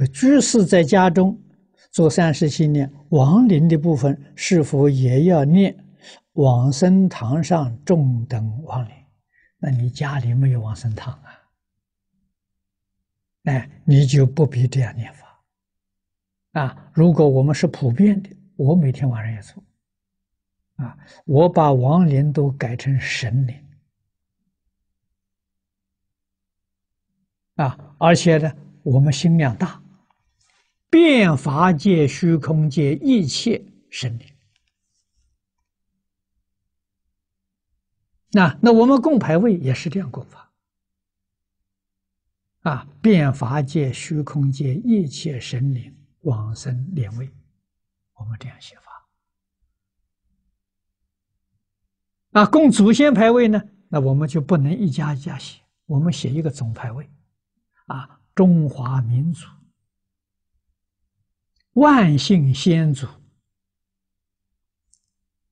这居士在家中做三时心念，亡灵的部分是否也要念往生堂上众等亡灵？那你家里没有往生堂啊？哎，你就不必这样念法啊！如果我们是普遍的，我每天晚上也做啊，我把亡灵都改成神灵啊，而且呢，我们心量大，变法界、虚空界一切神灵。那那我们供牌位也是这样供法。啊！变法界、虚空界一切神灵往生莲位，我们这样写法。啊，供祖先牌位呢？那我们就不能一家一家写，我们写一个总牌位。啊，中华民族万姓先祖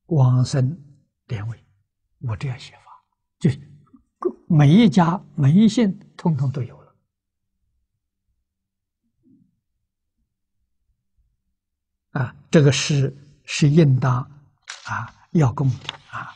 往生典韦，我这样写法，就每一家每一姓通通都有了。啊，这个是是应当啊要供的啊。